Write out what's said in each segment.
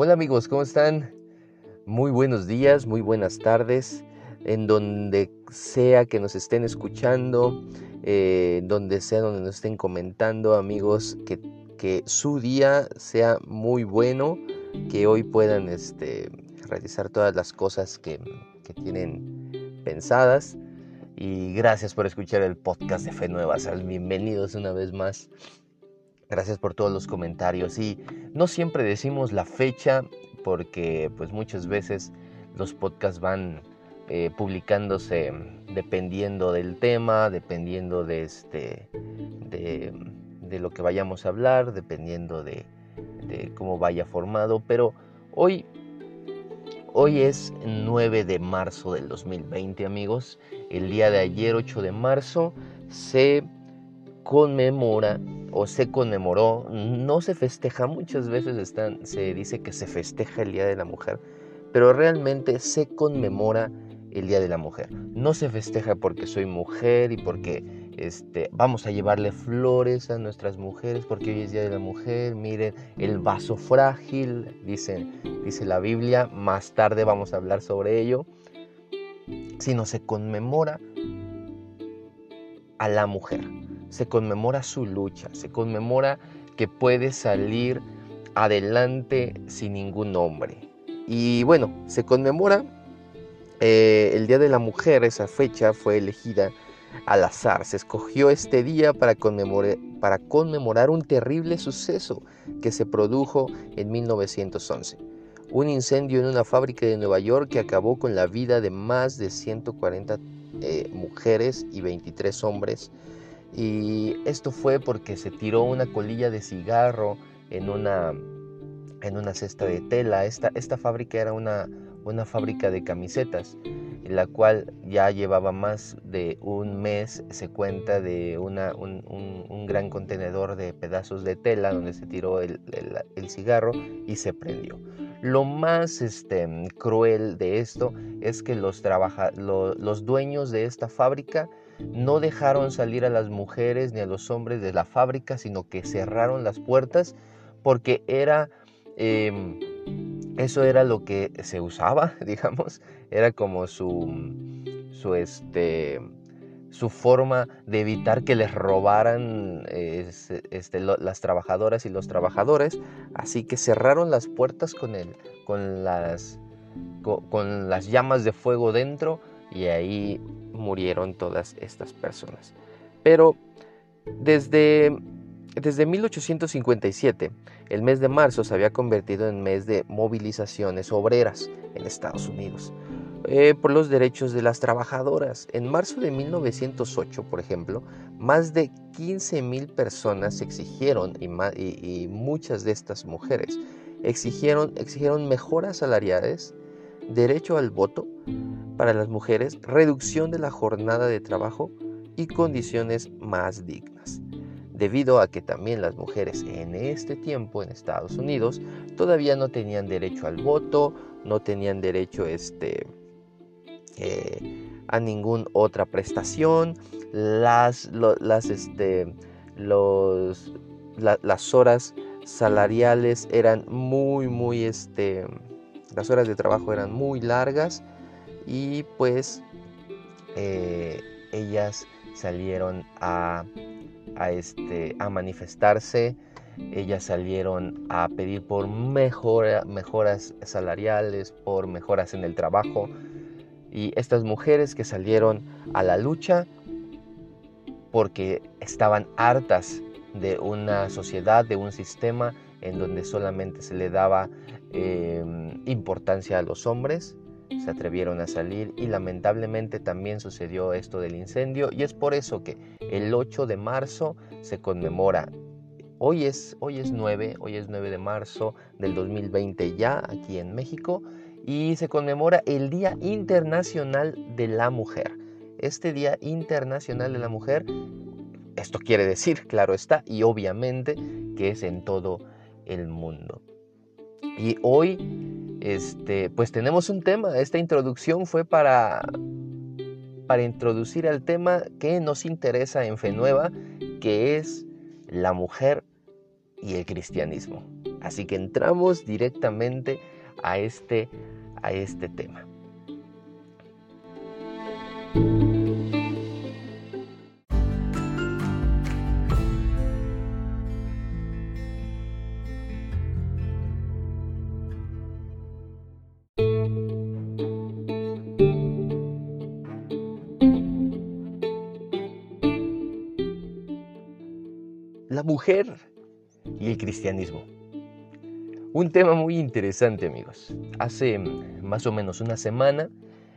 Hola amigos, ¿cómo están? Muy buenos días, muy buenas tardes, en donde sea que nos estén escuchando, eh, donde sea donde nos estén comentando, amigos, que, que su día sea muy bueno, que hoy puedan este, realizar todas las cosas que, que tienen pensadas. Y gracias por escuchar el podcast de Fe Nueva. Bienvenidos una vez más. Gracias por todos los comentarios. Y no siempre decimos la fecha porque pues muchas veces los podcasts van eh, publicándose dependiendo del tema, dependiendo de, este, de, lo que vayamos a hablar, dependiendo de, cómo vaya formado. Pero hoy, hoy es 9 de marzo del 2020 amigos. El día de ayer, 8 de marzo, se conmemora o se conmemoró, no se festeja, muchas veces están, se dice que se festeja el Día de la Mujer, pero realmente se conmemora el Día de la Mujer. No se festeja porque soy mujer y porque este, vamos a llevarle flores a nuestras mujeres porque hoy es Día de la Mujer. Miren, el vaso frágil, dice, dice la Biblia. Más tarde vamos a hablar sobre ello. Sino se conmemora a la mujer se conmemora su lucha, se conmemora que puede salir adelante sin ningún nombre. Y bueno, se conmemora eh, el Día de la Mujer, esa fecha fue elegida al azar. Se escogió este día para conmemorar, un terrible suceso que se produjo en 1911. Un incendio en una fábrica de Nueva York que acabó con la vida de más de 140 eh, mujeres y 23 hombres y esto fue porque se tiró una colilla de cigarro en una, en una cesta de tela. Esta, esta fábrica era una, una fábrica de camisetas, la cual ya llevaba más de un mes, se cuenta de una, un, un, gran contenedor de pedazos de tela donde se tiró el, el, cigarro y se prendió. Lo más este, cruel de esto es que los, trabaja, los dueños de esta fábrica no dejaron salir a las mujeres ni a los hombres de la fábrica, sino que cerraron las puertas porque era... Em, eso era lo que se usaba, digamos, era como su, su, este, su forma de evitar que les robaran este, las trabajadoras y los trabajadores. Así que cerraron las puertas con, el, con, las, con las llamas de fuego dentro y ahí murieron todas estas personas. Pero desde, desde 1857, el mes de marzo se había convertido en mes de movilizaciones obreras en Estados Unidos eh, por los derechos de las trabajadoras. En marzo de 1908, por ejemplo, más de 15.000 personas exigieron, y, y, muchas de estas mujeres, exigieron, exigieron mejoras salariales, derecho al voto, para las mujeres, reducción de la jornada de trabajo y condiciones más dignas. Debido a que también las mujeres en este tiempo en Estados Unidos todavía no tenían derecho al voto, no tenían derecho este, eh, a ninguna otra prestación, las, las, este, los, las horas salariales eran muy, muy, este, las horas de trabajo eran muy largas y pues eh, ellas salieron a, este, a manifestarse, ellas salieron a pedir por mejoras salariales, por mejoras en el trabajo. Y estas mujeres que salieron a la lucha porque estaban hartas de una sociedad, de un sistema en donde solamente se le daba em, importancia a los hombres se atrevieron a salir y lamentablemente también sucedió esto del incendio y es por eso que el 8 de marzo se conmemora. Hoy es, hoy es 9, hoy es 9 de marzo del 2020 ya aquí en México y se conmemora el Día Internacional de la Mujer. Este Día Internacional de la Mujer, esto quiere decir, claro está, y obviamente que es en todo el mundo. Y hoy este, pues tenemos un tema. Esta introducción fue para, para introducir al tema que nos interesa en Fe Nueva, que es la mujer y el cristianismo. Así que entramos directamente a este, a este tema. Y el cristianismo. Un tema muy interesante amigos. Hace más o menos una semana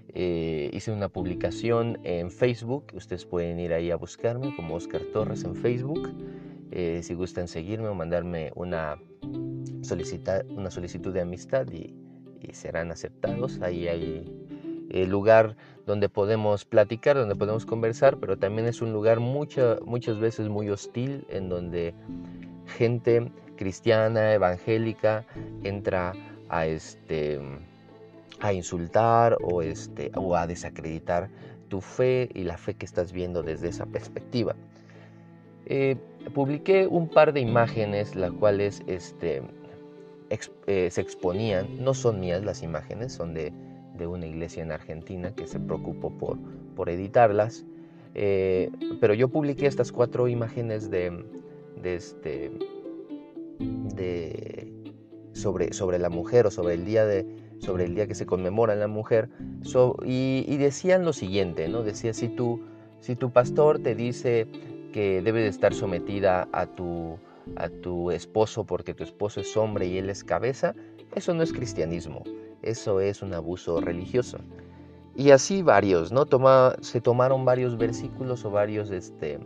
eh, hice una publicación en Facebook. Ustedes pueden ir ahí a buscarme como Oscar Torres en Facebook. Eh, si gustan seguirme o mandarme una, una solicitud de amistad y, serán aceptados. Ahí hay el lugar donde podemos platicar, donde podemos conversar, pero también es un lugar muchas veces muy hostil en donde gente cristiana, evangélica, entra a, este, a insultar o, este, o a desacreditar tu fe y la fe que estás viendo desde esa perspectiva. Eh, publiqué un par de imágenes las cuales este, eh, se exponían, no son mías las imágenes, son de, una iglesia en Argentina que se preocupó por, por editarlas, eh, pero yo publiqué estas cuatro imágenes de, de, este, de sobre, sobre la mujer o sobre el día de sobre el día que se conmemora la mujer. Y, decían lo siguiente no decía si tu si tu pastor te dice que debe de estar sometida a tu a tu esposo porque tu esposo es hombre y él es cabeza eso no es cristianismo eso es un abuso religioso y así varios, ¿no? Toma, se tomaron varios versículos o varios este,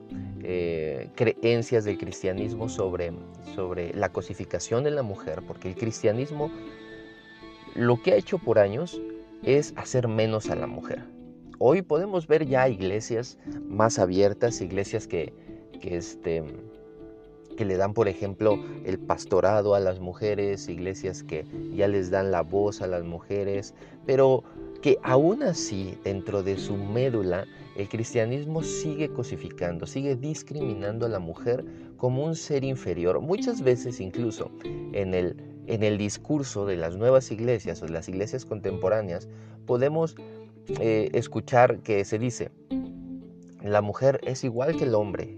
eh, creencias del cristianismo sobre, sobre la cosificación de la mujer, porque el cristianismo lo que ha hecho por años es hacer menos a la mujer. Hoy podemos ver ya iglesias más abiertas, iglesias que, que, este, que le dan, por ejemplo, el pastorado a las mujeres, iglesias que ya les dan la voz a las mujeres, pero que aún así, dentro de su médula, el cristianismo sigue cosificando, sigue discriminando a la mujer como un ser inferior. Muchas veces incluso en el, en el discurso de las nuevas iglesias o de las iglesias contemporáneas podemos eh, escuchar que se dice, la mujer es igual que el hombre.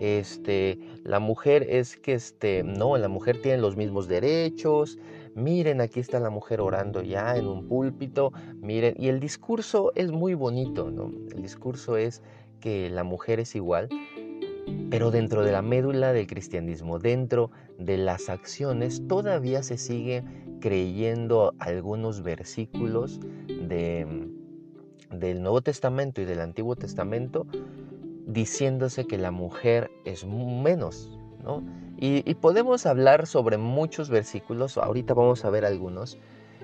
Este, la mujer es que este, no, la mujer tiene los mismos derechos, miren, aquí está la mujer orando ya en un púlpito, miren, y el discurso es muy bonito, ¿no? El discurso es que la mujer es igual, pero dentro de la médula del cristianismo, dentro de las acciones, todavía se sigue creyendo algunos versículos de, del Nuevo Testamento y del Antiguo Testamento diciéndose que la mujer es menos, ¿no? Y, podemos hablar sobre muchos versículos, ahorita vamos a ver algunos,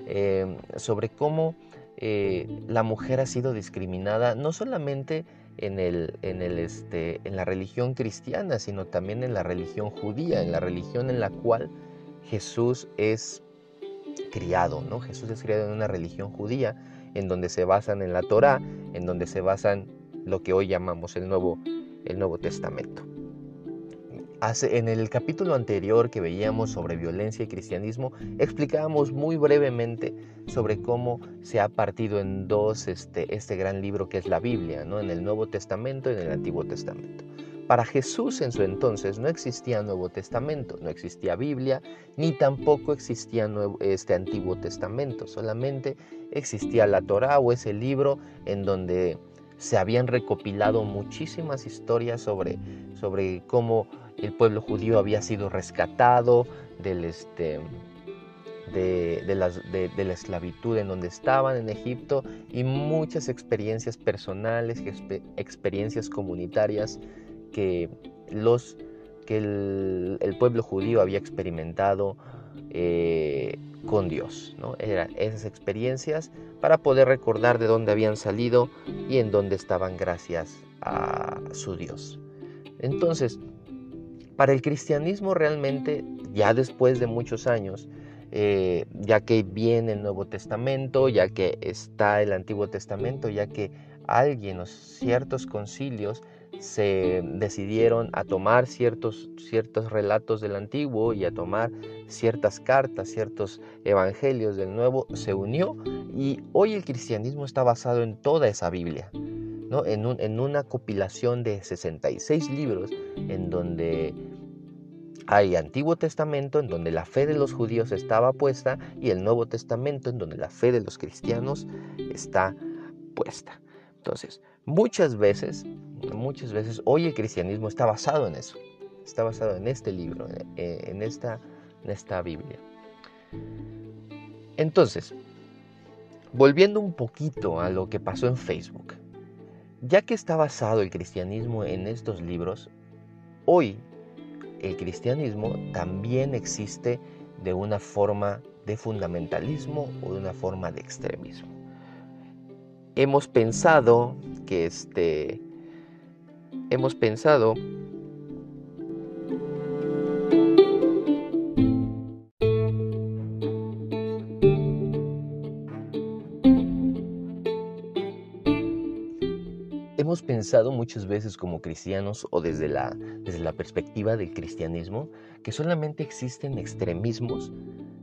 eh, sobre cómo eh, la mujer ha sido discriminada, no solamente en, el, en, el, este, en la religión cristiana, sino también en la religión judía, en la religión en la cual Jesús es criado, ¿no? Jesús es criado en una religión judía, en donde se basan en la Torah, en donde se basan lo que hoy llamamos el Nuevo, el Nuevo Testamento en el capítulo anterior que veíamos sobre violencia y cristianismo, explicábamos muy brevemente sobre cómo se ha partido en dos este, este gran libro que es la Biblia, ¿no? en el Nuevo Testamento y en el Antiguo Testamento. Para Jesús en su entonces no existía Nuevo Testamento, no existía Biblia, ni tampoco existía este Antiguo Testamento, solamente existía la Torá o ese libro en donde se habían recopilado muchísimas historias sobre, sobre cómo el pueblo judío había sido rescatado del, este, de, de, la esclavitud en donde estaban en Egipto y muchas experiencias personales, experiencias comunitarias que, los, que el, pueblo judío había experimentado eh, con Dios. ¿no? Eran esas experiencias para poder recordar de dónde habían salido y en dónde estaban gracias a su Dios. Entonces, para el cristianismo realmente, ya después de muchos años, eh, ya que viene el Nuevo Testamento, ya que está el Antiguo Testamento, ya que alguien o ciertos concilios se decidieron a tomar ciertos, ciertos relatos del antiguo y a tomar ciertas cartas, ciertos evangelios del nuevo, se unió y hoy el cristianismo está basado en toda esa Biblia, ¿no? en, en una compilación de 66 libros en donde hay Antiguo Testamento en donde la fe de los judíos estaba puesta y el Nuevo Testamento en donde la fe de los cristianos está puesta. Entonces, muchas veces, muchas veces hoy el cristianismo está basado en eso, está basado en este libro, en esta, en esta Biblia. Entonces, volviendo un poquito a lo que pasó en Facebook, ya que está basado el cristianismo en estos libros, hoy el cristianismo también existe de una forma de fundamentalismo o de una forma de extremismo. Hemos pensado que este hemos pensado. Hemos pensado muchas veces como cristianos o desde la, desde la perspectiva del cristianismo que solamente existen extremismos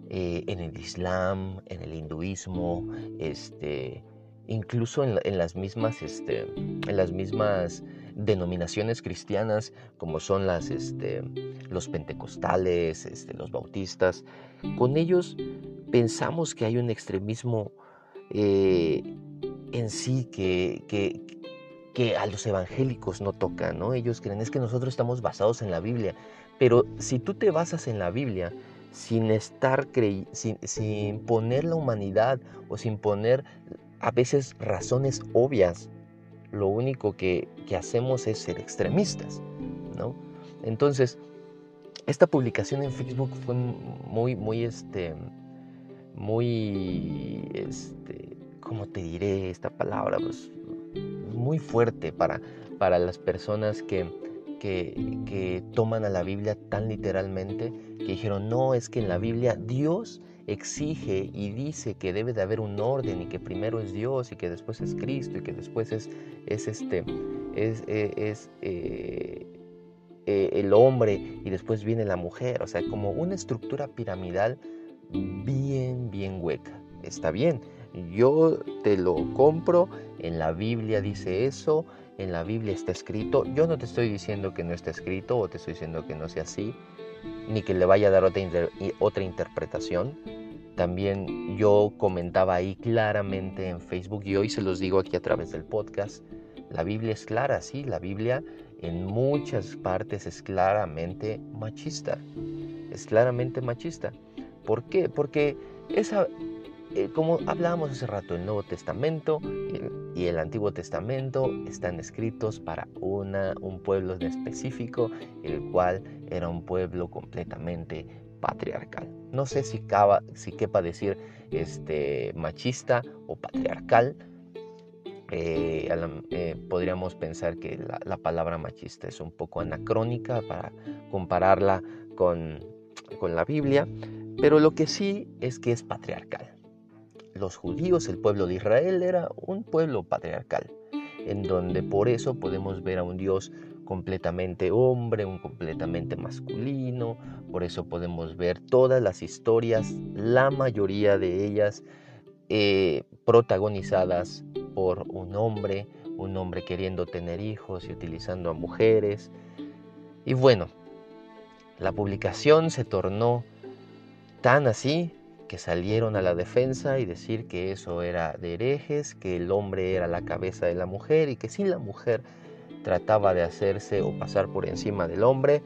eh, en el Islam, en el hinduismo, este, incluso en, las mismas, este, en las mismas denominaciones cristianas como son las, este, los pentecostales, este, los bautistas. Con ellos pensamos que hay un extremismo eh, en sí que, que, que a los evangélicos no toca, ¿no? Ellos creen es que nosotros estamos basados en la Biblia, pero si tú te basas en la Biblia sin estar sin, sin poner la humanidad o sin poner a veces razones obvias, lo único que, que hacemos es ser extremistas, ¿no? Entonces, esta publicación en Facebook fue muy, muy, este, muy, este, ¿cómo te diré esta palabra? Pues muy fuerte para, para las personas que, que, toman a la Biblia tan literalmente, que dijeron, no, es que en la Biblia Dios exige y dice que debe de haber un orden y que primero es Dios y que después es Cristo y que después es, es este, es, e, es, eh, eh, el hombre y después viene la mujer, o sea, como una estructura piramidal bien, bien hueca. Está bien, yo te lo compro, en la Biblia dice eso, en la Biblia está escrito. Yo no te estoy diciendo que no está escrito o te estoy diciendo que no sea así, ni que le vaya a dar otra, otra interpretación. También yo comentaba ahí claramente en Facebook y hoy se los digo aquí a través del podcast. La Biblia es clara, sí, la Biblia en muchas partes es claramente machista. Es claramente machista. ¿Por qué? Porque esa, eh, como hablábamos hace rato, el Nuevo Testamento y el Antiguo Testamento están escritos para una, un pueblo en específico, el cual era un pueblo completamente patriarcal. No sé si, caba, si quepa decir este, machista o patriarcal. Eh, eh, podríamos pensar que la, la, palabra machista es un poco anacrónica para compararla con, con la Biblia, pero lo que sí es que es patriarcal los judíos, el pueblo de Israel, era un pueblo patriarcal, en donde por eso podemos ver a un Dios completamente hombre, un completamente masculino, por eso podemos ver todas las historias, la mayoría de ellas eh, protagonizadas por un hombre, un hombre queriendo tener hijos y utilizando a mujeres. Y bueno, la publicación se tornó tan así que salieron a la defensa y decir que eso era de herejes, que el hombre era la cabeza de la mujer y que si la mujer trataba de hacerse o pasar por encima del hombre,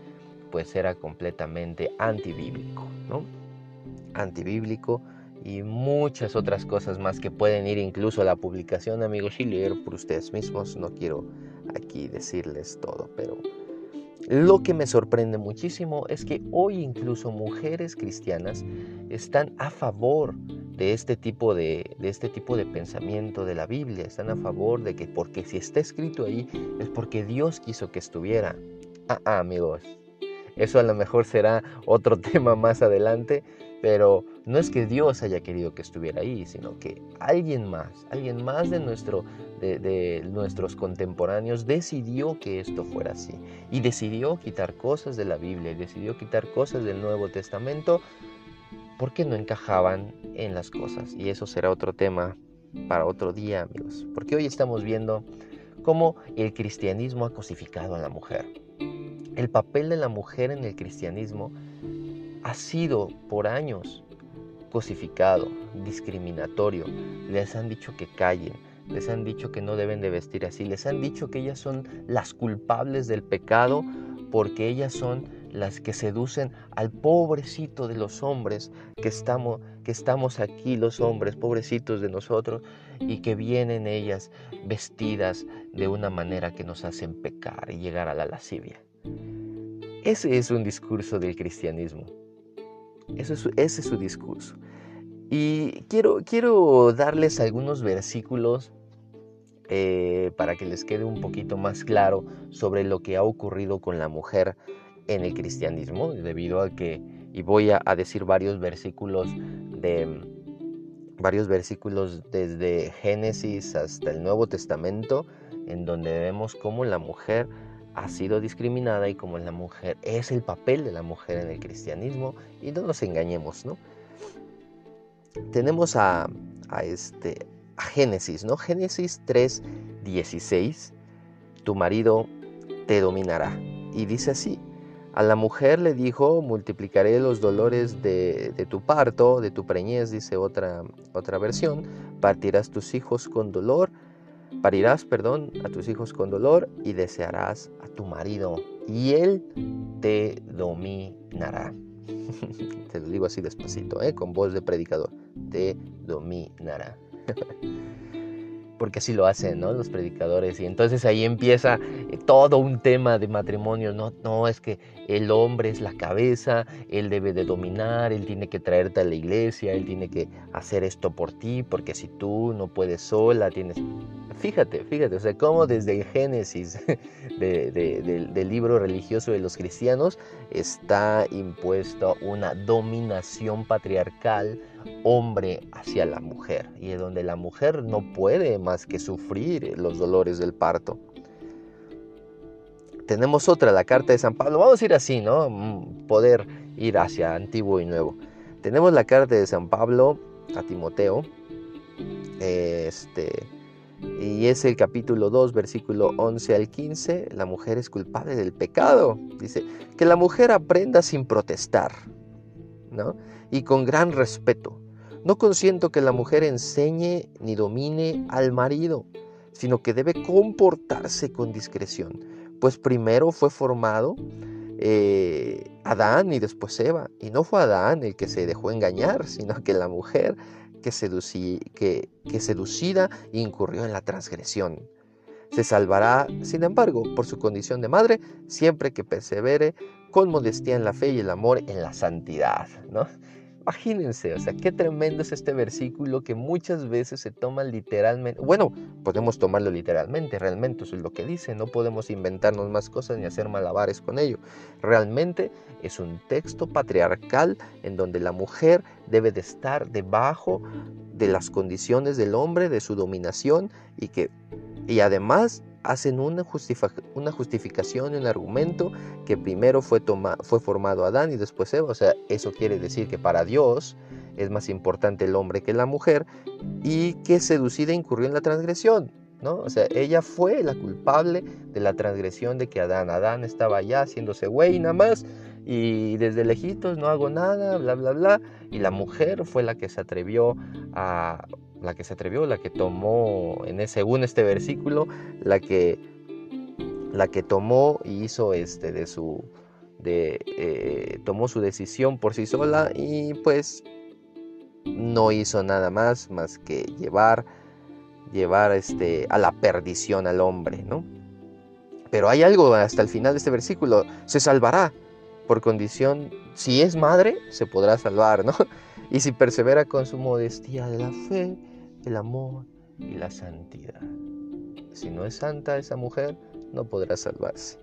pues era completamente antibíblico, ¿no? Antibíblico y muchas otras cosas más que pueden ir incluso a la publicación, amigos, y leer por ustedes mismos. No quiero aquí decirles todo, pero lo que me sorprende muchísimo es que hoy incluso mujeres cristianas están a favor de este tipo de, este tipo de pensamiento de la Biblia, están a favor de que porque si está escrito ahí es porque Dios quiso que estuviera. Ah, ah amigos, eso a lo mejor será otro tema más adelante, pero no es que Dios haya querido que estuviera ahí, sino que alguien más, alguien más de, nuestro, de, nuestros contemporáneos decidió que esto fuera así. Y decidió quitar cosas de la Biblia, y decidió quitar cosas del Nuevo Testamento porque no encajaban en las cosas. Y eso será otro tema para otro día, amigos. Porque hoy estamos viendo cómo el cristianismo ha cosificado a la mujer. El papel de la mujer en el cristianismo ha sido por años cosificado, discriminatorio. Les han dicho que callen, les han dicho que no deben de vestir así, les han dicho que ellas son las culpables del pecado porque ellas son las que seducen al pobrecito de los hombres que estamos, que estamos aquí los hombres, pobrecitos de nosotros, y que vienen ellas vestidas de una manera que nos hacen pecar y llegar a la lascivia. Ese es un discurso del cristianismo. Es, ese es su discurso. Y quiero, quiero darles algunos versículos eh, para que les quede un poquito más claro sobre lo que ha ocurrido con la mujer en el cristianismo, debido a que, y voy a, decir varios versículos de varios versículos desde Génesis hasta el Nuevo Testamento, en donde vemos cómo la mujer ha sido discriminada y como la mujer es el papel de la mujer en el cristianismo y no nos engañemos, ¿no? Tenemos a, este a Génesis, ¿no? Génesis 3, 16, tu marido te dominará. Y dice así, a la mujer le dijo, multiplicaré los dolores de, de, tu parto, de tu preñez, dice otra, otra versión, partirás tus hijos con dolor Parirás, perdón, a tus hijos con dolor y desearás a tu marido y él te dominará. te lo digo así despacito, ¿eh? con voz de predicador. Te dominará. Porque así lo hacen ¿no? los predicadores. Y entonces ahí empieza eh, todo un tema de matrimonio. No, no, es que el hombre es la cabeza, él debe de dominar, él tiene que traerte a la iglesia, él tiene que hacer esto por ti, porque si tú no puedes sola, tienes fíjate, fíjate, o sea, cómo desde el Génesis del, libro religioso de los cristianos está impuesto una dominación patriarcal hombre hacia la mujer y de donde la mujer no puede más que sufrir los dolores del parto. Tenemos otra, la carta de San Pablo. Vamos a ir así, ¿no? Mm, poder ir hacia antiguo y nuevo. Tenemos la carta de San Pablo a Timoteo. Este, y es el capítulo 2, versículo 11 al 15. La mujer es culpable del pecado. Dice, que la mujer aprenda sin protestar, ¿no? Y con gran respeto. No consiento que la mujer enseñe ni domine al marido, sino que debe comportarse con discreción. Pues primero fue formado eh, Adán y después Eva. Y no fue Adán el que se dejó engañar, sino que la mujer que, que, seducida incurrió en la transgresión. Se salvará, sin embargo, por su condición de madre, siempre que persevere con modestia en la fe y el amor en la santidad. ¿no? Imagínense, o sea, qué tremendo es este versículo que muchas veces se toma literalmente. Bueno, podemos tomarlo literalmente, realmente eso es lo que dice, no podemos inventarnos más cosas ni hacer malabares con ello. Realmente es un texto patriarcal en donde la mujer debe de estar debajo de las condiciones del hombre, de su dominación y que y además hacen una, una justificación y un argumento que primero fue, fue formado Adán y después Eva. O sea, eso quiere decir que para Dios es más importante el hombre que la mujer y que seducida incurrió en la transgresión. ¿no? O sea, ella fue la culpable de la transgresión de que Adán, Adán estaba allá haciéndose güey nada más y desde lejitos no hago nada, bla, bla, bla. Y la mujer fue la que se atrevió a la que se atrevió, la que tomó, en según este versículo, la que, la que tomó y hizo este de su, de, eh, tomó su decisión por sí sola y pues no hizo nada más más que llevar, llevar este, a la perdición al hombre, ¿no? Pero hay algo hasta el final de este versículo, se salvará por condición, si es madre, se podrá salvar, ¿no? Y si persevera con su modestia de la fe, el amor y la santidad. Si no es santa esa mujer, no podrá salvarse.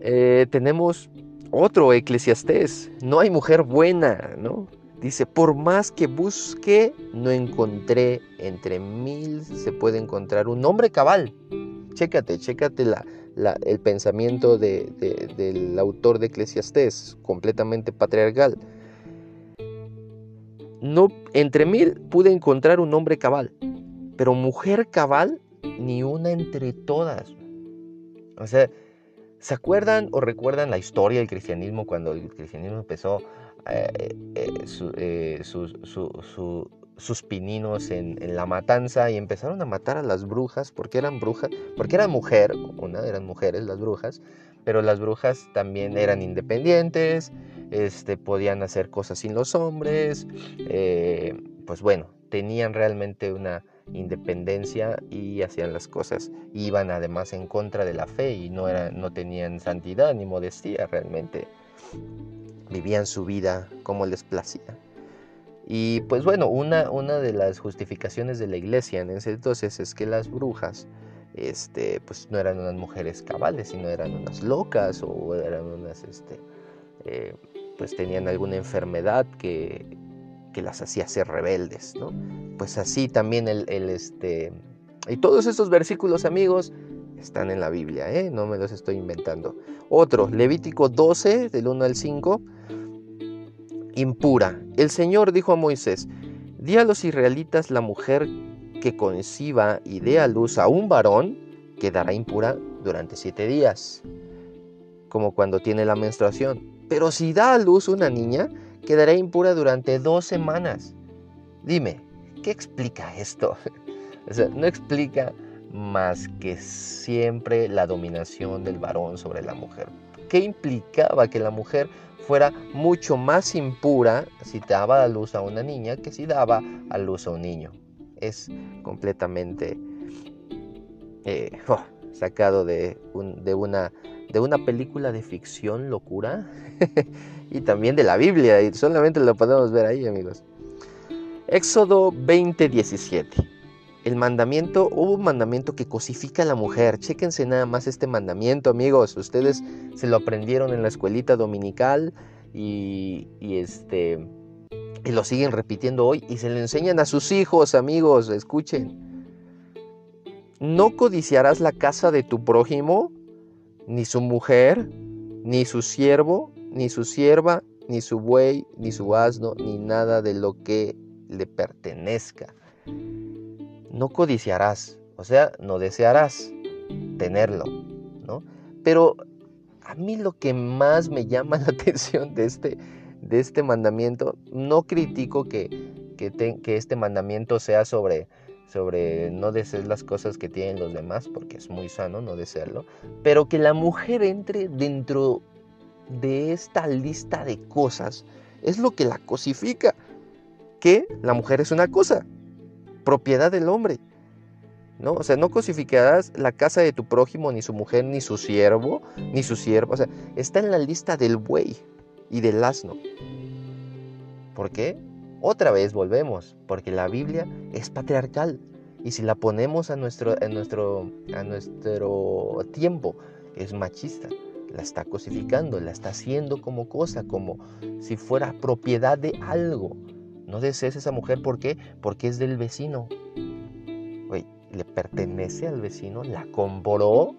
Eh, tenemos Otro eclesiastés, no hay mujer buena, ¿no? Dice, por más que busque, no encontré entre mil, se puede encontrar un hombre cabal. Chécate, chécate la, el pensamiento del autor de Eclesiastés, completamente patriarcal. No, entre mil pude encontrar un hombre cabal, pero mujer cabal, ni una entre todas. O sea, ¿se acuerdan o recuerdan la historia del cristianismo cuando el cristianismo empezó eh, eh, eh, sus pininos en, la matanza y empezaron a matar a las brujas porque eran brujas, porque eran mujer, una eran mujeres las brujas, pero las brujas también eran independientes, este, podían hacer cosas sin los hombres, pues bueno, tenían realmente una independencia y hacían las cosas, iban además en contra de la fe y no, no tenían santidad ni modestia realmente vivían su vida como les placía. Y pues bueno, una, una de las justificaciones de la iglesia en ese entonces es que las brujas este, pues no eran unas mujeres cabales, sino eran unas locas o eran unas, este, eh, pues tenían alguna enfermedad que, que, las hacía ser rebeldes, ¿no? Pues así también el, este, y todos esos versículos amigos están en la Biblia, ¿eh? no me los estoy inventando. Otro, Levítico 12, del 1 al 5, impura. El Señor dijo a Moisés, di a los israelitas la mujer que conciba y dé a luz a un varón quedará impura durante siete días, como cuando tiene la menstruación. Pero si da a luz una niña, quedará impura durante dos semanas. Dime, ¿qué explica esto? no explica más que siempre la dominación del varón sobre la mujer. ¿Qué implicaba que la mujer fuera mucho más impura si daba a luz a una niña que si daba a luz a un niño. Es completamente eh, sacado de, de, una, de una película de ficción locura y también de la Biblia y solamente lo podemos ver ahí amigos. Éxodo 20:17 el mandamiento, hubo un mandamiento que cosifica a la mujer. Chéquense nada más este mandamiento, amigos. Ustedes se lo aprendieron en la escuelita dominical y, este y lo siguen repitiendo hoy y se lo enseñan a sus hijos, amigos. Escuchen. No codiciarás la casa de tu prójimo, ni su mujer, ni su siervo, ni su sierva, ni su buey, ni su asno, ni nada de lo que le pertenezca no codiciarás, o sea, no desearás tenerlo, ¿no? Pero a mí lo que más me llama la atención de este, de este mandamiento, no critico que, que, este mandamiento sea sobre, sobre no desear las cosas que tienen los demás, porque es muy sano no desearlo, pero que la mujer entre dentro de esta lista de cosas es lo que la cosifica, que la mujer es una cosa, propiedad del hombre. ¿no? O sea, no cosificarás la casa de tu prójimo, ni su mujer, ni su siervo, ni su siervo. O sea, está en la lista del buey y del asno. ¿Por qué? Otra vez volvemos, porque la Biblia es patriarcal. Y si la ponemos a nuestro, a nuestro, a nuestro tiempo, es machista. La está cosificando, la está haciendo como cosa, como si fuera propiedad de algo. No desees esa mujer, ¿por qué? Porque es del vecino. le pertenece al vecino, la compró.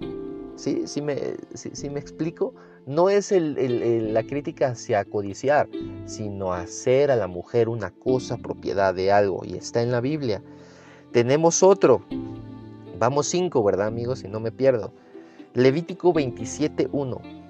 ¿Sí? ¿Sí me, me explico? No es la crítica hacia codiciar, sino hacer a la mujer una cosa, propiedad de algo. Y está en la Biblia. Tenemos otro. Vamos cinco, ¿verdad, amigos? Si no me pierdo. Levítico 27.1.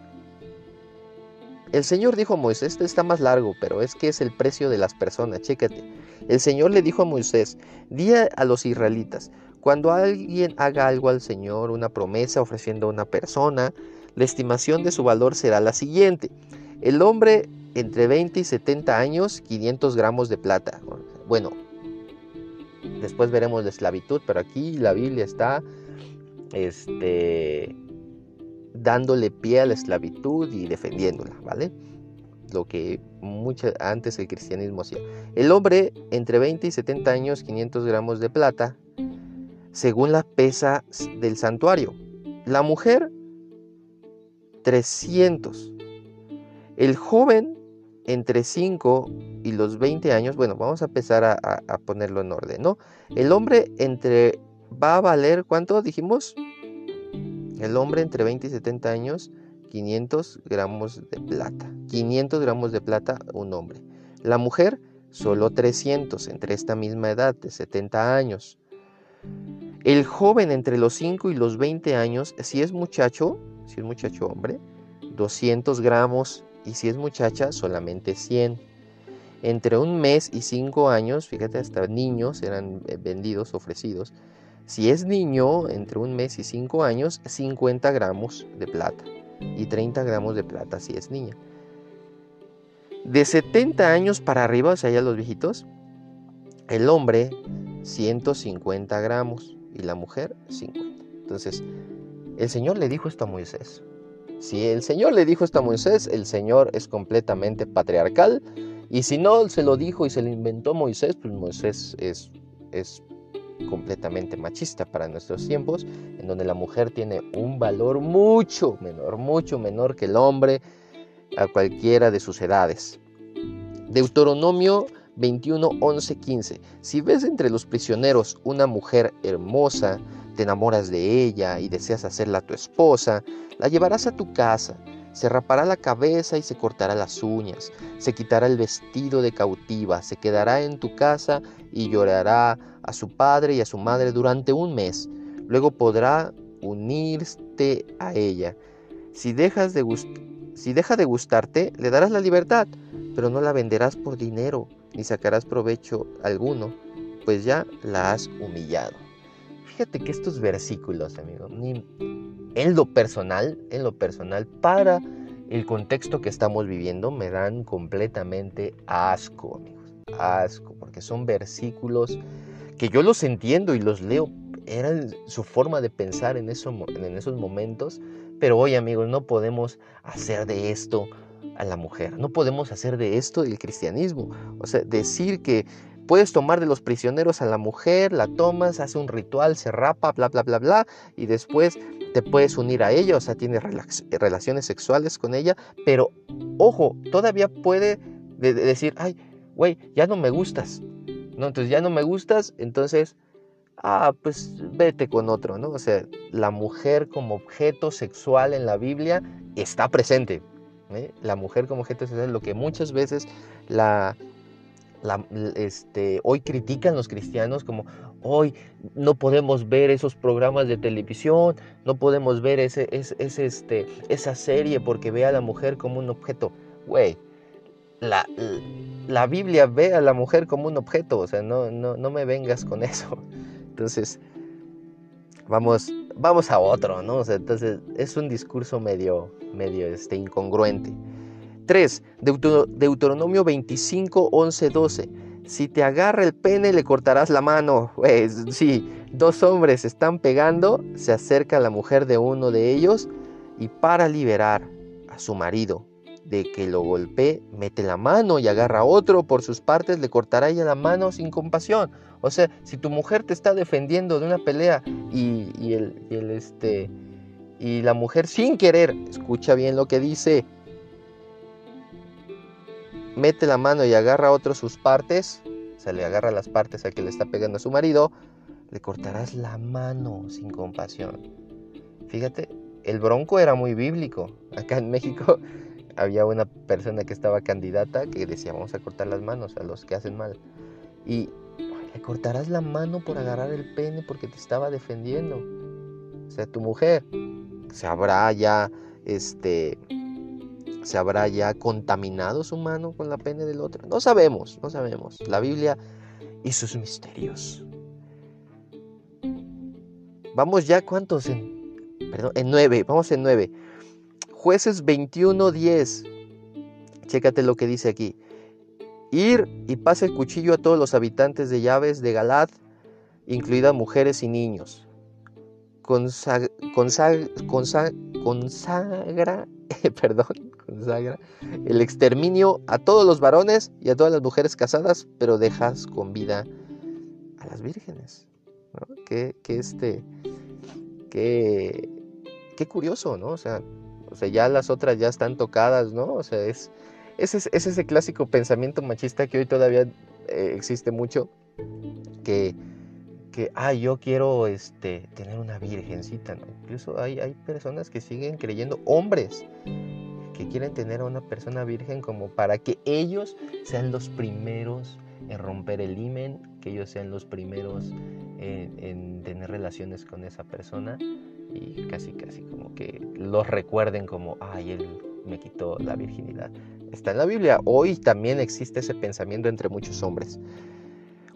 El Señor dijo a Moisés, este está más largo, pero es que es el precio de las personas, chécate. El Señor le dijo a Moisés, di a los israelitas, cuando alguien haga algo al Señor, una promesa ofreciendo a una persona, la estimación de su valor será la siguiente. El hombre entre 20 y 70 años, 500 gramos de plata. Bueno, después veremos la esclavitud, pero aquí la Biblia está este, dándole pie a la esclavitud y defendiéndola, ¿vale? Lo que mucho antes el cristianismo hacía. El hombre entre 20 y 70 años, 500 gramos de plata, según la pesa del santuario. La mujer, 300. El joven entre 5 y los 20 años, bueno, vamos a empezar a, a, ponerlo en orden, ¿no? El hombre entre, va a valer, ¿cuánto dijimos? El hombre entre 20 y 70 años, 500 gramos de plata. 500 gramos de plata un hombre. La mujer, solo 300 entre esta misma edad de 70 años. El joven entre los 5 y los 20 años, si es muchacho, si es muchacho hombre, 200 gramos y si es muchacha, solamente 100. Entre un mes y 5 años, fíjate, hasta niños eran eh, vendidos, ofrecidos. Si es niño, entre un mes y 5 años, 50 gramos de plata y 30 gramos de plata si es niña. De 70 años para arriba, o sea, ya los viejitos, el hombre 150 gramos y la mujer 50. Entonces, el Señor le dijo esto a Moisés. Si el Señor le dijo esto a Moisés, el Señor es completamente patriarcal. Y si no se lo dijo y se lo inventó Moisés, pues Moisés es, es completamente machista para nuestros tiempos, en donde la mujer tiene un valor mucho menor, mucho menor que el hombre a cualquiera de sus edades. Deuteronomio 21, 11, 15. Si ves entre los prisioneros una mujer hermosa, te enamoras de ella y deseas hacerla tu esposa, la llevarás a tu casa, se rapará la cabeza y se cortará las uñas, se quitará el vestido de cautiva, se quedará en tu casa y llorará a su padre y a su madre durante un mes. Luego podrá unirte a ella. Si, deja de gustarte, le darás la libertad, pero no la venderás por dinero, ni sacarás provecho alguno, pues ya la has humillado. Fíjate que estos versículos, amigo, en lo personal, en lo personal, para el contexto que estamos viviendo, me dan completamente asco, amigos. Asco, porque son versículos que yo los entiendo y los leo. Era su forma de pensar en, en esos momentos. Pero hoy, amigos, no podemos hacer de esto a la mujer. No podemos hacer de esto el cristianismo. O sea, decir que puedes tomar de los prisioneros a la mujer, la tomas, hace un ritual, se rapa, bla, bla, bla, bla, y después te puedes unir a ella, o sea, tienes relaciones sexuales con ella, pero ojo, todavía puede decir, ay, güey, ya no me gustas, ¿no? Entonces ya no me gustas, entonces, ah, pues vete con otro, ¿no? O sea, la mujer como objeto sexual en la Biblia está presente, ¿eh? La mujer como objeto sexual, lo que muchas veces la, este, hoy critican los cristianos como hoy no podemos ver esos programas de televisión, no podemos ver ese, este, esa serie porque ve a la mujer como un objeto. Güey, la, Biblia ve a la mujer como un objeto, o sea, no, no, no me vengas con eso. Entonces, vamos, vamos a otro, ¿no? O sea, entonces es un discurso medio, medio este, incongruente. 3. Deuteronomio 25, 11, 12. Si te agarra el pene, le cortarás la mano. Pues sí, dos hombres están pegando, se acerca la mujer de uno de ellos y para liberar a su marido de que lo golpee, mete la mano y agarra a otro por sus partes, le cortará ella la mano sin compasión. O sea, si tu mujer te está defendiendo de una pelea y, el, este, y la mujer sin querer, escucha bien lo que dice, mete la mano y agarra a otro sus partes, o sea, le agarra las partes a que le está pegando a su marido, le cortarás la mano sin compasión. Fíjate, el bronco era muy bíblico. Acá en México había una persona que estaba candidata que decía, vamos a cortar las manos a los que hacen mal. Y le cortarás la mano por agarrar el pene porque te estaba defendiendo. O sea, tu mujer se habrá ya este ¿Se habrá ya contaminado su mano con la pene del otro? No sabemos, no sabemos. La Biblia y sus misterios. Vamos ya, ¿cuántos? En, perdón, en nueve, vamos en nueve. Jueces 21, 10. Chécate lo que dice aquí. Ir y pase el cuchillo a todos los habitantes de llaves de Galad, incluidas mujeres y niños. Consagra, consagra perdón, el exterminio a todos los varones y a todas las mujeres casadas, pero dejas con vida a las vírgenes. Que, este, qué curioso, ¿no? O sea, O sea, ya las otras ya están tocadas, ¿no? O sea, es, es, es ese clásico pensamiento machista que hoy todavía eh, existe mucho, que, que, ah, yo quiero este, tener una virgencita, ¿no? Incluso hay, hay personas que siguen creyendo, hombres, que quieren tener a una persona virgen como para que ellos sean los primeros en romper el imen, que ellos sean los primeros en, en, tener relaciones con esa persona y casi casi como que los recuerden como, ay, él me quitó la virginidad. Está en la Biblia. Hoy también existe ese pensamiento entre muchos hombres.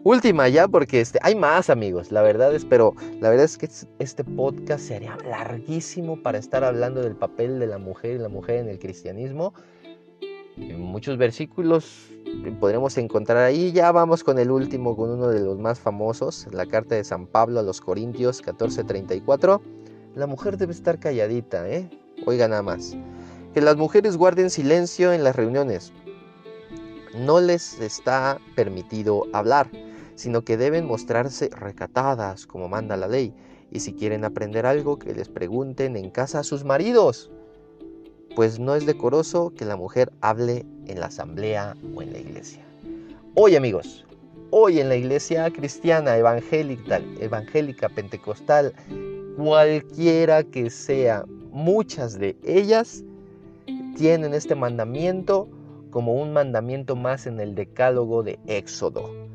Última ya, porque este, hay más amigos, la verdad es, pero la verdad es que este podcast sería larguísimo para estar hablando del papel de la mujer y la mujer en el cristianismo. Muchos versículos podremos encontrar ahí. Ya vamos con el último, con uno de los más famosos, la carta de San Pablo a los Corintios 14:34. La mujer debe estar calladita, ¿eh? Oiga nada más. Que las mujeres guarden silencio en las reuniones. No les está permitido hablar sino que deben mostrarse recatadas como manda la ley, y si quieren aprender algo, que les pregunten en casa a sus maridos, pues no es decoroso que la mujer hable en la asamblea o en la iglesia. Hoy amigos, hoy en la iglesia cristiana, evangélica, evangélica, pentecostal, cualquiera que sea, muchas de ellas tienen este mandamiento como un mandamiento más en el decálogo de Éxodo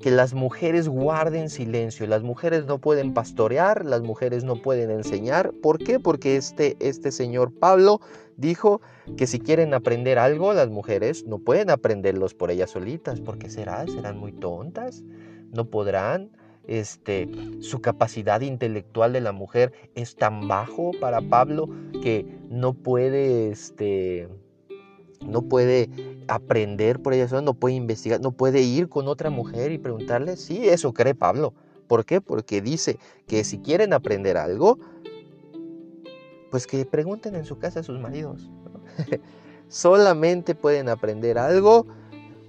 que las mujeres guarden silencio. Las mujeres no pueden pastorear, las mujeres no pueden enseñar. ¿Por qué? Porque este, este señor Pablo dijo que si quieren aprender algo, las mujeres no pueden aprenderlos por ellas solitas. ¿Por qué será? ¿Serán muy tontas? ¿No podrán? Este, su capacidad intelectual de la mujer es tan bajo para Pablo que no puede este, no puede aprender por ella no puede investigar, no puede ir con otra mujer y preguntarle, sí, eso cree Pablo. ¿Por qué? Porque dice que si quieren aprender algo, pues que pregunten en su casa a sus maridos. Solamente pueden aprender algo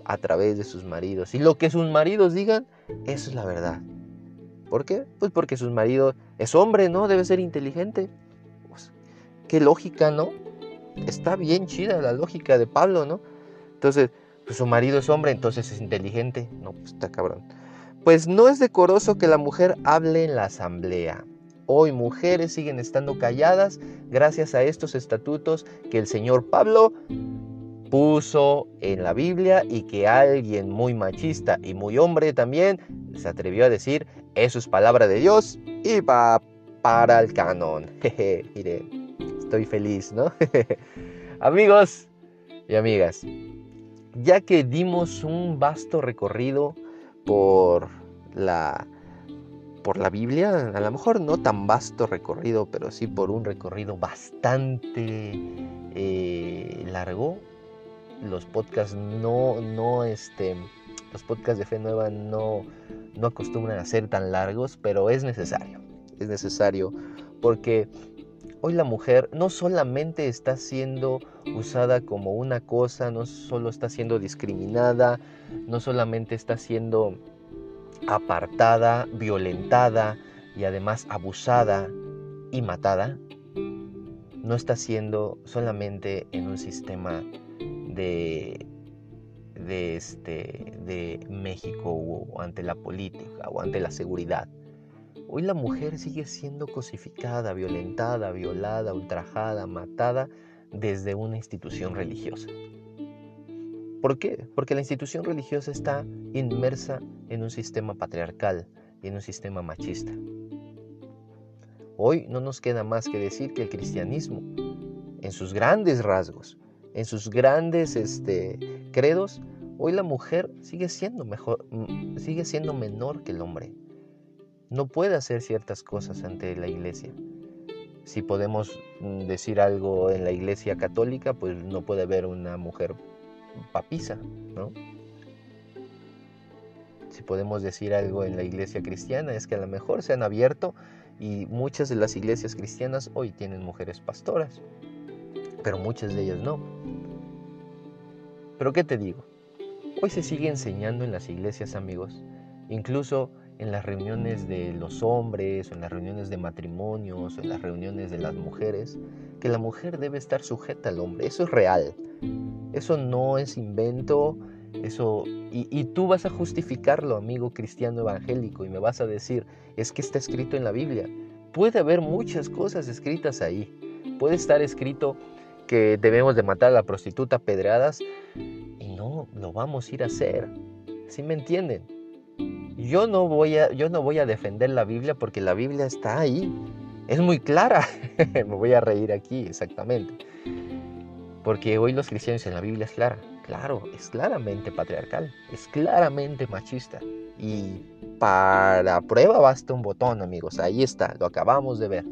a través de sus maridos. Y lo que sus maridos digan, eso es la verdad. ¿Por qué? Pues porque sus maridos es hombre, ¿no? Debe ser inteligente. Pues, qué lógica, ¿no? está bien chida la lógica de Pablo, ¿no? Entonces, pues su marido es hombre, entonces es inteligente. No, pues está cabrón. Pues no es decoroso que la mujer hable en la asamblea. Hoy mujeres siguen estando calladas gracias a estos estatutos que el señor Pablo puso en la Biblia y que alguien muy machista y muy hombre también se atrevió a decir, eso es palabra de Dios y va para el canon. Jeje, mire, estoy feliz, ¿no? Amigos y amigas, ya que dimos un vasto recorrido por la por la Biblia, a lo mejor no tan vasto recorrido, pero sí por un recorrido bastante eh, largo. Los podcasts no, no, este, los podcasts de Fe Nueva no, no acostumbran a ser tan largos, pero es necesario, es necesario porque Hoy la mujer no solamente está siendo usada como una cosa, no solo está siendo discriminada, no solamente está siendo apartada, violentada y además abusada y matada, no está siendo solamente en un sistema de, de, este, de México o ante la política o ante la seguridad Hoy la mujer sigue siendo cosificada, violentada, violada, ultrajada, matada desde una institución religiosa. ¿Por qué? Porque la institución religiosa está inmersa en un sistema patriarcal y en un sistema machista. Hoy no nos queda más que decir que el cristianismo, en sus grandes rasgos, en sus grandes este, credos, hoy la mujer sigue siendo, mejor, sigue siendo menor que el hombre no puede hacer ciertas cosas ante la iglesia. Si podemos mm, decir algo en la iglesia católica, pues no puede haber una mujer papisa, ¿no? Si podemos decir algo en la iglesia cristiana, es que a lo mejor se han abierto y muchas de las iglesias cristianas hoy tienen mujeres pastoras, pero muchas de ellas no. Pero ¿qué te digo? Hoy se sigue enseñando en las iglesias, amigos, incluso en las reuniones de los hombres, en las reuniones de matrimonios, en las reuniones de las mujeres, que la mujer debe estar sujeta al hombre. Eso es real. Eso no es invento. Eso, y, tú vas a justificarlo, amigo cristiano evangélico, y me vas a decir, es que está escrito en la Biblia. Puede haber muchas cosas escritas ahí. Puede estar escrito que debemos de matar a la prostituta pedradas no lo vamos a ir a hacer. ¿Sí me entienden? Yo no voy a, yo no voy a defender la Biblia porque la Biblia está ahí. Es muy clara. me voy a reír aquí, exactamente. Porque hoy los cristianos en la Biblia es clara. Claro, es claramente patriarcal, es claramente machista. Y para prueba basta un botón, amigos. Ahí está, lo acabamos de ver.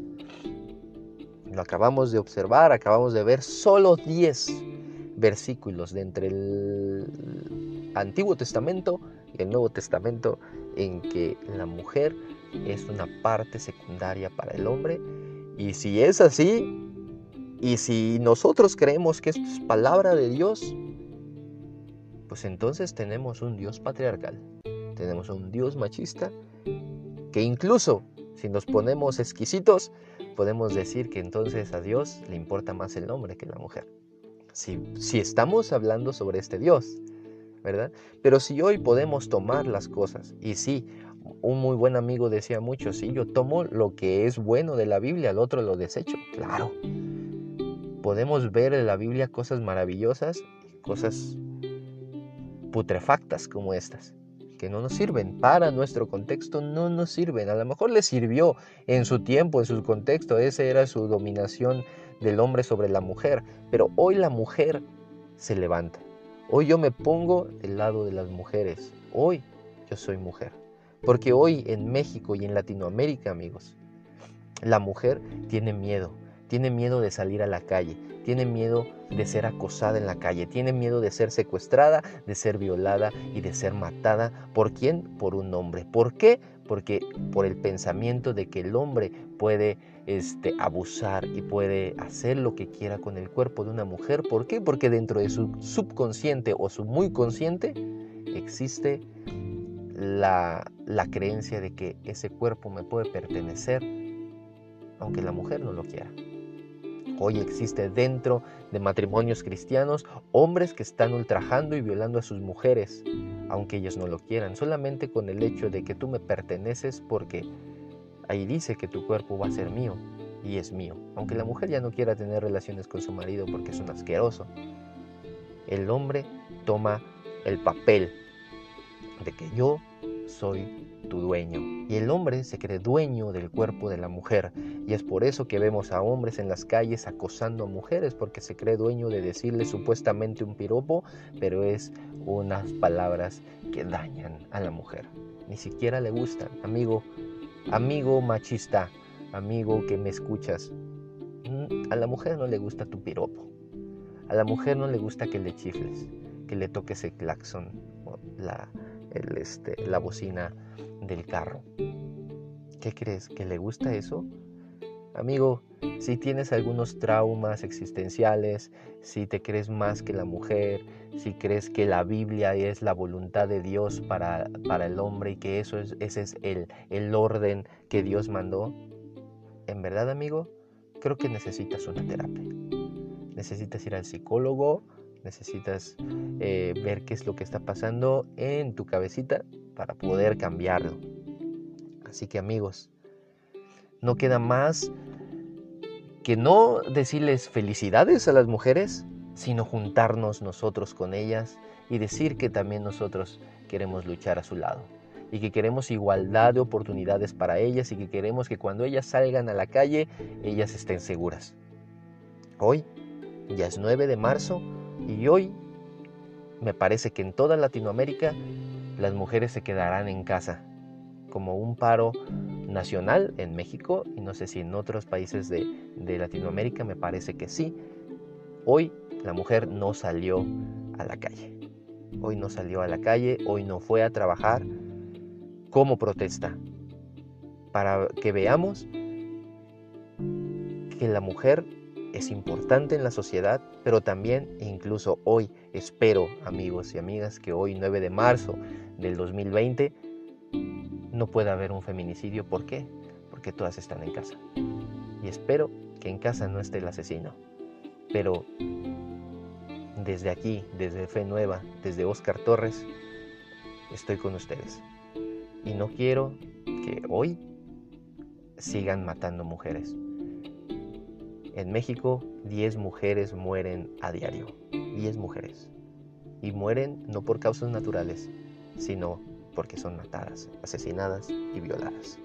Lo acabamos de observar, acabamos de ver solo 10 versículos de entre el Antiguo Testamento y el Nuevo Testamento en que la mujer es una parte secundaria para el hombre. Y si es así, y si nosotros creemos que esto es palabra de Dios, pues entonces tenemos un Dios patriarcal, tenemos un Dios machista, que incluso si nos ponemos exquisitos, podemos decir que entonces a Dios le importa más el hombre que la mujer. Si, estamos hablando sobre este Dios, ¿verdad? Pero si hoy podemos tomar las cosas, y sí, un muy buen amigo decía mucho, sí, yo tomo lo que es bueno de la Biblia, al otro lo desecho, claro. Podemos ver en la Biblia cosas maravillosas, cosas putrefactas como estas, que no nos sirven para nuestro contexto, no nos sirven. A lo mejor le sirvió en su tiempo, en su contexto, esa era su dominación del hombre sobre la mujer, pero hoy la mujer se levanta. Hoy yo me pongo del lado de las mujeres. Hoy yo soy mujer. Porque hoy en México y en Latinoamérica, amigos, la mujer tiene miedo. Tiene miedo de salir a la calle, tiene miedo de ser acosada en la calle, tiene miedo de ser secuestrada, de ser violada y de ser matada. ¿Por quién? Por un hombre. ¿Por qué? Porque por el pensamiento de que el hombre puede este, abusar y puede hacer lo que quiera con el cuerpo de una mujer. ¿Por qué? Porque dentro de su subconsciente o su muy consciente existe la, la creencia de que ese cuerpo me puede pertenecer aunque la mujer no lo quiera. Hoy existe dentro de matrimonios cristianos hombres que están ultrajando y violando a sus mujeres, aunque ellos no lo quieran, solamente con el hecho de que tú me perteneces porque ahí dice que tu cuerpo va a ser mío y es mío. Aunque la mujer ya no quiera tener relaciones con su marido porque es un asqueroso, el hombre toma el papel de que yo soy tu dueño. Y el hombre se cree dueño del cuerpo de la mujer. Y es por eso que vemos a hombres en las calles acosando a mujeres, porque se cree dueño de decirle supuestamente un piropo, pero es unas palabras que dañan a la mujer. Ni siquiera le gustan. Amigo, amigo machista, amigo que me escuchas, mm, a la mujer no le gusta tu piropo. A la mujer no le gusta que le chifles, que le toques el claxon, la, este, la bocina del carro. ¿Qué crees? ¿Que le gusta eso? Amigo, si tienes algunos traumas existenciales, si te crees más que la mujer, si crees que la Biblia es la voluntad de Dios para, para el hombre y que eso es, ese es el, el orden que Dios mandó, en verdad, amigo, creo que necesitas una terapia. Necesitas ir al psicólogo, necesitas eh, ver qué es lo que está pasando en tu cabecita para poder cambiarlo. Así que amigos, no queda más que no decirles felicidades a las mujeres, sino juntarnos nosotros con ellas y decir que también nosotros queremos luchar a su lado y que queremos igualdad de oportunidades para ellas y que queremos que cuando ellas salgan a la calle, ellas estén seguras. Hoy, ya es 9 de marzo, y hoy me parece que en toda Latinoamérica las mujeres se quedarán en casa, como un paro nacional en México y no sé si en otros países de, Latinoamérica, me parece que sí. Hoy la mujer no salió a la calle. Hoy no salió a la calle, hoy no fue a trabajar como protesta. Para que veamos que la mujer es importante en la sociedad, pero también e incluso hoy espero, amigos y amigas, que hoy 9 de marzo del 2020 no puede haber un feminicidio. ¿Por qué? Porque todas están en casa. Y espero que en casa no esté el asesino. Pero desde aquí, desde Fe Nueva, desde Oscar Torres, estoy con ustedes. Y no quiero que hoy sigan matando mujeres. En México, 10 mujeres mueren a diario. 10 mujeres. Y mueren no por causas naturales, sino porque son matadas, asesinadas y violadas.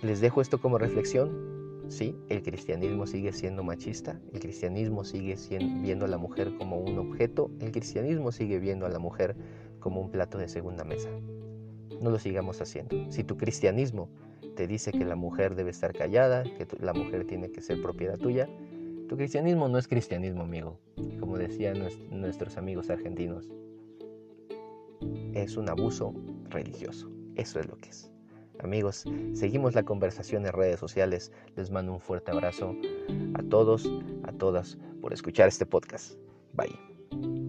Les dejo esto como reflexión. Sí, el cristianismo sigue siendo machista, el cristianismo sigue viendo a la mujer como un objeto, el cristianismo sigue viendo a la mujer como un plato de segunda mesa. No lo sigamos haciendo. Si tu cristianismo te dice que la mujer debe estar callada, que la mujer tiene que ser propiedad tuya, tu cristianismo no es cristianismo, amigo. Como decían nuestros amigos argentinos, es un abuso religioso. Eso es lo que es. Amigos, seguimos la conversación en redes sociales. Les mando un fuerte abrazo a todos, a todas, por escuchar este podcast. Bye.